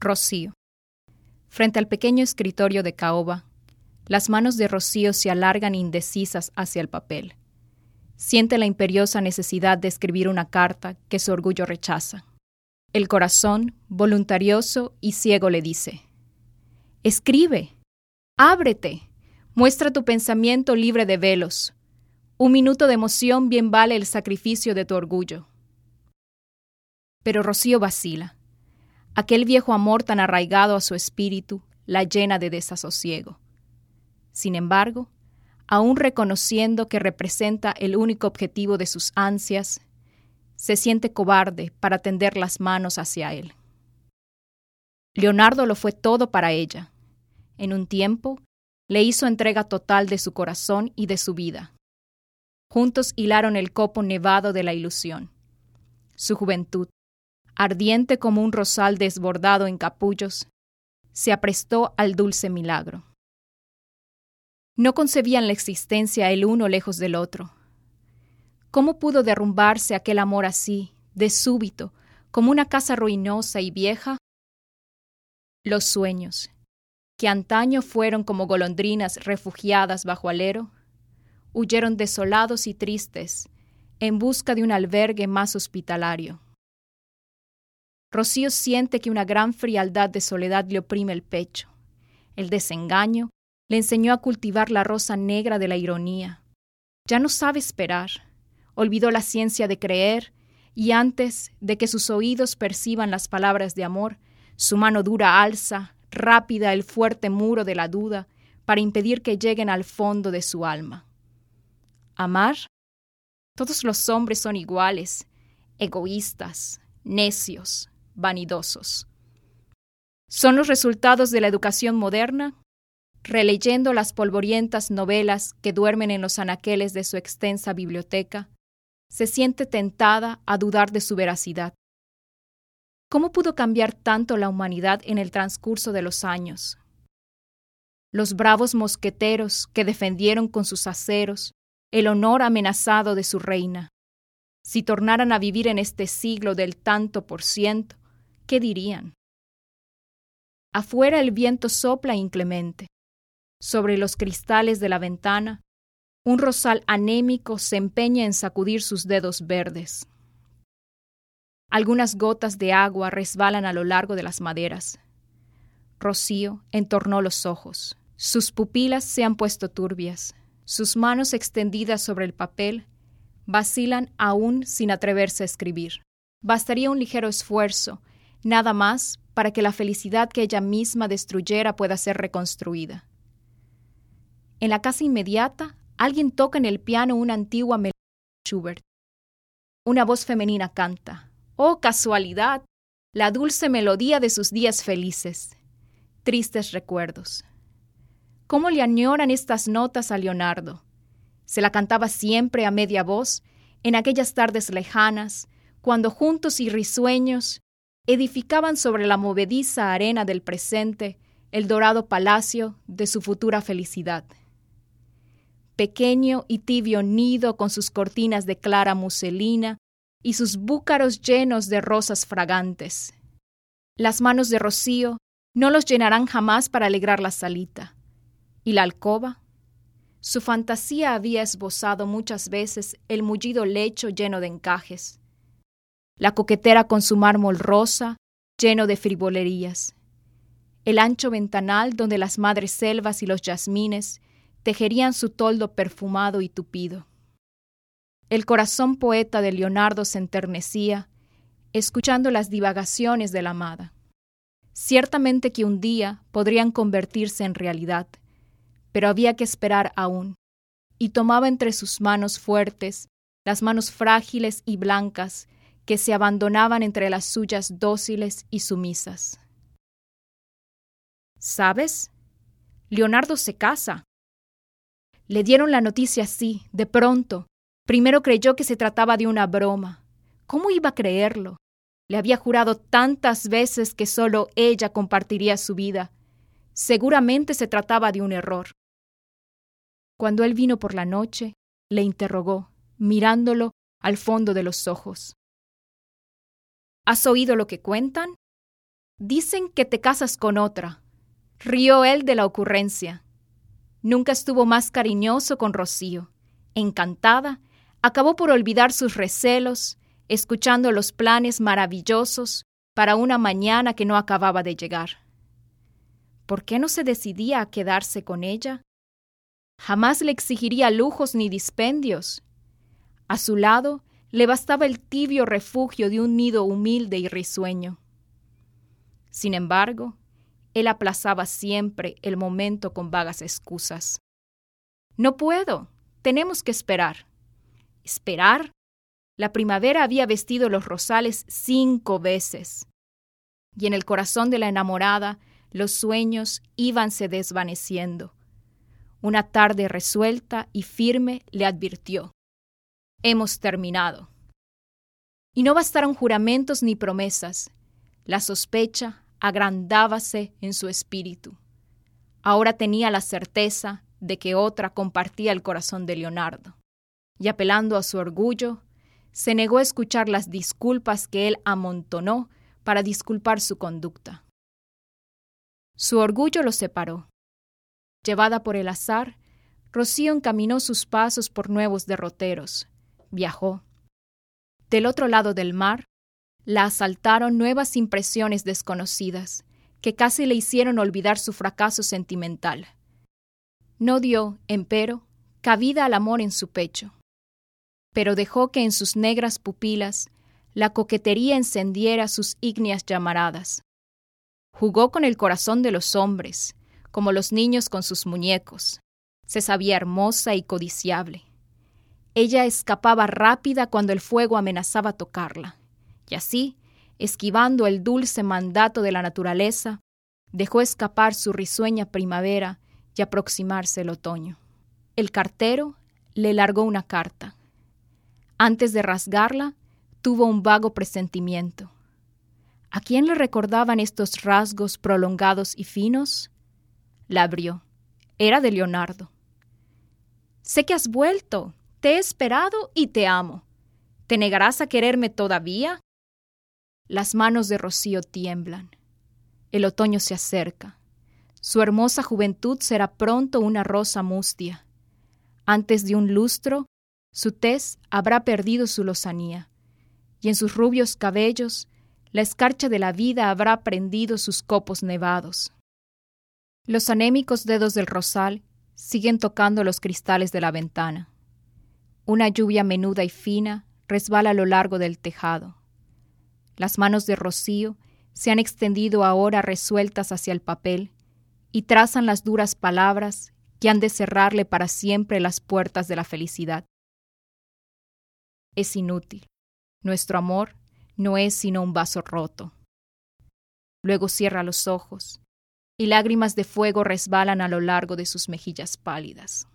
Rocío. Frente al pequeño escritorio de caoba, las manos de Rocío se alargan indecisas hacia el papel. Siente la imperiosa necesidad de escribir una carta que su orgullo rechaza. El corazón, voluntarioso y ciego, le dice, Escribe, ábrete, muestra tu pensamiento libre de velos. Un minuto de emoción bien vale el sacrificio de tu orgullo. Pero Rocío vacila. Aquel viejo amor tan arraigado a su espíritu la llena de desasosiego. Sin embargo, aun reconociendo que representa el único objetivo de sus ansias, se siente cobarde para tender las manos hacia él. Leonardo lo fue todo para ella. En un tiempo, le hizo entrega total de su corazón y de su vida. Juntos hilaron el copo nevado de la ilusión. Su juventud, ardiente como un rosal desbordado en capullos, se aprestó al dulce milagro. No concebían la existencia el uno lejos del otro. ¿Cómo pudo derrumbarse aquel amor así, de súbito, como una casa ruinosa y vieja? Los sueños, que antaño fueron como golondrinas refugiadas bajo alero, huyeron desolados y tristes en busca de un albergue más hospitalario. Rocío siente que una gran frialdad de soledad le oprime el pecho. El desengaño le enseñó a cultivar la rosa negra de la ironía. Ya no sabe esperar. Olvidó la ciencia de creer y antes de que sus oídos perciban las palabras de amor, su mano dura alza, rápida, el fuerte muro de la duda para impedir que lleguen al fondo de su alma. Amar. Todos los hombres son iguales, egoístas, necios, vanidosos. Son los resultados de la educación moderna, releyendo las polvorientas novelas que duermen en los anaqueles de su extensa biblioteca, se siente tentada a dudar de su veracidad. ¿Cómo pudo cambiar tanto la humanidad en el transcurso de los años? Los bravos mosqueteros que defendieron con sus aceros el honor amenazado de su reina, si tornaran a vivir en este siglo del tanto por ciento, ¿qué dirían? Afuera el viento sopla inclemente. Sobre los cristales de la ventana, un rosal anémico se empeña en sacudir sus dedos verdes. Algunas gotas de agua resbalan a lo largo de las maderas. Rocío entornó los ojos. Sus pupilas se han puesto turbias. Sus manos extendidas sobre el papel vacilan aún sin atreverse a escribir. Bastaría un ligero esfuerzo nada más para que la felicidad que ella misma destruyera pueda ser reconstruida. En la casa inmediata, alguien toca en el piano una antigua melodía de Schubert. Una voz femenina canta. ¡Oh, casualidad! La dulce melodía de sus días felices. Tristes recuerdos. ¿Cómo le añoran estas notas a Leonardo? Se la cantaba siempre a media voz, en aquellas tardes lejanas, cuando juntos y risueños edificaban sobre la movediza arena del presente el dorado palacio de su futura felicidad. Pequeño y tibio nido con sus cortinas de clara muselina y sus búcaros llenos de rosas fragantes. Las manos de Rocío no los llenarán jamás para alegrar la salita. ¿Y la alcoba? Su fantasía había esbozado muchas veces el mullido lecho lleno de encajes, la coquetera con su mármol rosa, lleno de frivolerías, el ancho ventanal donde las madres selvas y los jazmines tejerían su toldo perfumado y tupido. El corazón poeta de Leonardo se enternecía, escuchando las divagaciones de la amada. Ciertamente que un día podrían convertirse en realidad, pero había que esperar aún, y tomaba entre sus manos fuertes, las manos frágiles y blancas, que se abandonaban entre las suyas dóciles y sumisas. ¿Sabes? Leonardo se casa. Le dieron la noticia así, de pronto. Primero creyó que se trataba de una broma. ¿Cómo iba a creerlo? Le había jurado tantas veces que solo ella compartiría su vida. Seguramente se trataba de un error. Cuando él vino por la noche, le interrogó, mirándolo al fondo de los ojos. ¿Has oído lo que cuentan? Dicen que te casas con otra. Rió él de la ocurrencia. Nunca estuvo más cariñoso con Rocío. Encantada, acabó por olvidar sus recelos, escuchando los planes maravillosos para una mañana que no acababa de llegar. ¿Por qué no se decidía a quedarse con ella? Jamás le exigiría lujos ni dispendios. A su lado le bastaba el tibio refugio de un nido humilde y risueño. Sin embargo, él aplazaba siempre el momento con vagas excusas. No puedo. Tenemos que esperar. ¿Esperar? La primavera había vestido los rosales cinco veces. Y en el corazón de la enamorada los sueños íbanse desvaneciendo. Una tarde resuelta y firme le advirtió. Hemos terminado. Y no bastaron juramentos ni promesas. La sospecha agrandábase en su espíritu. Ahora tenía la certeza de que otra compartía el corazón de Leonardo, y apelando a su orgullo, se negó a escuchar las disculpas que él amontonó para disculpar su conducta. Su orgullo lo separó. Llevada por el azar, Rocío encaminó sus pasos por nuevos derroteros, viajó. Del otro lado del mar, la asaltaron nuevas impresiones desconocidas, que casi le hicieron olvidar su fracaso sentimental. No dio, empero, cabida al amor en su pecho, pero dejó que en sus negras pupilas la coquetería encendiera sus ígneas llamaradas. Jugó con el corazón de los hombres, como los niños con sus muñecos. Se sabía hermosa y codiciable. Ella escapaba rápida cuando el fuego amenazaba tocarla y así, esquivando el dulce mandato de la naturaleza, dejó escapar su risueña primavera y aproximarse el otoño. El cartero le largó una carta. Antes de rasgarla, tuvo un vago presentimiento. ¿A quién le recordaban estos rasgos prolongados y finos? La abrió. Era de Leonardo. Sé que has vuelto. Te he esperado y te amo. ¿Te negarás a quererme todavía? Las manos de Rocío tiemblan. El otoño se acerca. Su hermosa juventud será pronto una rosa mustia. Antes de un lustro, su tez habrá perdido su lozanía, y en sus rubios cabellos la escarcha de la vida habrá prendido sus copos nevados. Los anémicos dedos del rosal siguen tocando los cristales de la ventana. Una lluvia menuda y fina resbala a lo largo del tejado. Las manos de Rocío se han extendido ahora resueltas hacia el papel y trazan las duras palabras que han de cerrarle para siempre las puertas de la felicidad. Es inútil. Nuestro amor no es sino un vaso roto. Luego cierra los ojos y lágrimas de fuego resbalan a lo largo de sus mejillas pálidas.